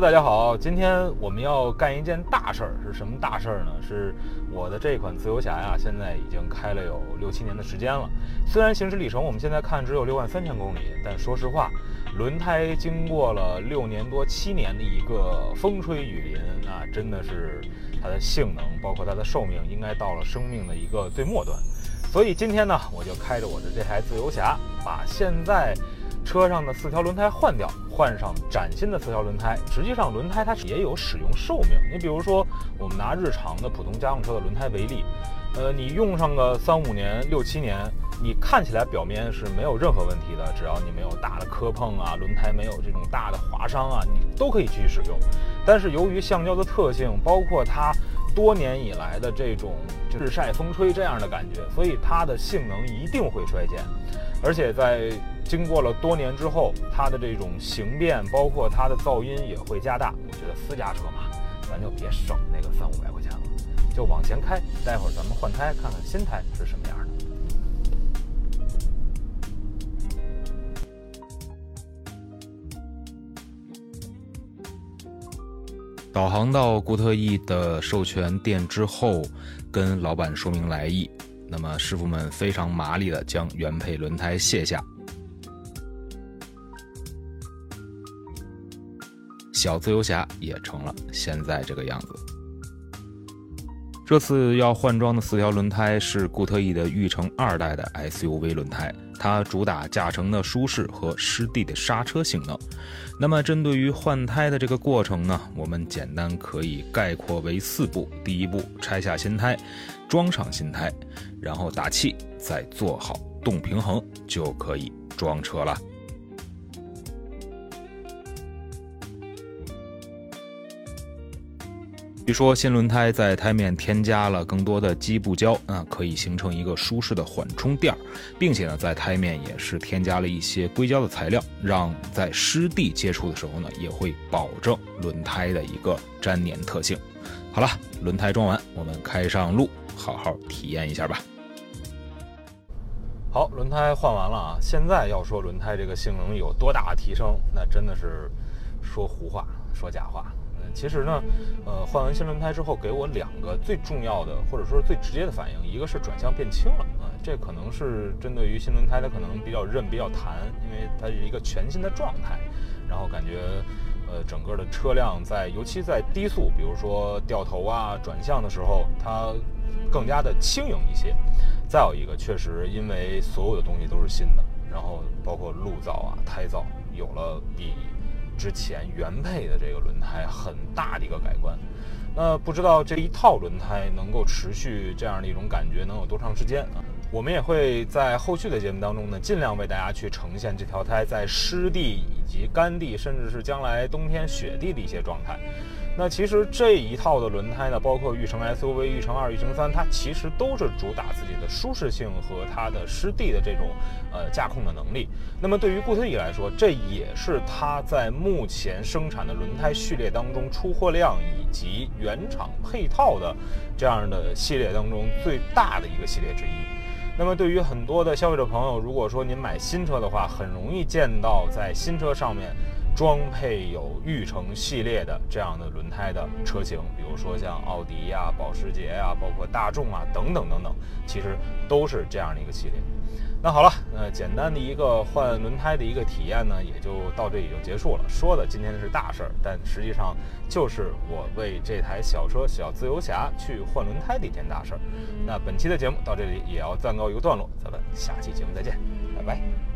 大家好，今天我们要干一件大事儿，是什么大事儿呢？是我的这款自由侠呀，现在已经开了有六七年的时间了。虽然行驶里程我们现在看只有六万三千公里，但说实话，轮胎经过了六年多七年的一个风吹雨淋啊，真的是它的性能，包括它的寿命，应该到了生命的一个最末端。所以今天呢，我就开着我的这台自由侠，把现在。车上的四条轮胎换掉，换上崭新的四条轮胎。实际上，轮胎它也有使用寿命。你比如说，我们拿日常的普通家用车的轮胎为例，呃，你用上个三五年、六七年，你看起来表面是没有任何问题的，只要你没有大的磕碰啊，轮胎没有这种大的划伤啊，你都可以继续使用。但是由于橡胶的特性，包括它多年以来的这种日晒风吹这样的感觉，所以它的性能一定会衰减，而且在。经过了多年之后，它的这种形变，包括它的噪音也会加大。我觉得私家车嘛，咱就别省那个三五百块钱了，就往前开。待会儿咱们换胎，看看新胎是什么样的。导航到固特异的授权店之后，跟老板说明来意，那么师傅们非常麻利的将原配轮胎卸下。小自由侠也成了现在这个样子。这次要换装的四条轮胎是固特异的裕城二代的 SUV 轮胎，它主打驾乘的舒适和湿地的刹车性能。那么，针对于换胎的这个过程呢，我们简单可以概括为四步：第一步，拆下新胎，装上新胎，然后打气，再做好动平衡，就可以装车了。据说新轮胎在胎面添加了更多的基布胶，啊，可以形成一个舒适的缓冲垫儿，并且呢，在胎面也是添加了一些硅胶的材料，让在湿地接触的时候呢，也会保证轮胎的一个粘黏特性。好了，轮胎装完，我们开上路，好好体验一下吧。好，轮胎换完了啊，现在要说轮胎这个性能有多大的提升，那真的是说胡话，说假话。其实呢，呃，换完新轮胎之后，给我两个最重要的，或者说最直接的反应，一个是转向变轻了啊，这可能是针对于新轮胎它可能比较韧、比较弹，因为它是一个全新的状态，然后感觉，呃，整个的车辆在尤其在低速，比如说掉头啊、转向的时候，它更加的轻盈一些。再有一个，确实因为所有的东西都是新的，然后包括路噪啊、胎噪，有了比。之前原配的这个轮胎很大的一个改观，那不知道这一套轮胎能够持续这样的一种感觉能有多长时间啊？我们也会在后续的节目当中呢，尽量为大家去呈现这条胎在湿地以及干地，甚至是将来冬天雪地的一些状态。那其实这一套的轮胎呢，包括裕城 SUV、裕城二、裕城三，它其实都是主打自己的舒适性和它的湿地的这种呃驾控的能力。那么对于固特异来说，这也是它在目前生产的轮胎序列当中出货量以及原厂配套的这样的系列当中最大的一个系列之一。那么对于很多的消费者朋友，如果说您买新车的话，很容易见到在新车上面。装配有玉城系列的这样的轮胎的车型，比如说像奥迪呀、保时捷呀，包括大众啊等等等等，其实都是这样的一个系列。那好了，呃，简单的一个换轮胎的一个体验呢，也就到这里就结束了。说的今天是大事儿，但实际上就是我为这台小车小自由侠去换轮胎的一件大事儿。那本期的节目到这里也要暂告一个段落，咱们下期节目再见，拜拜。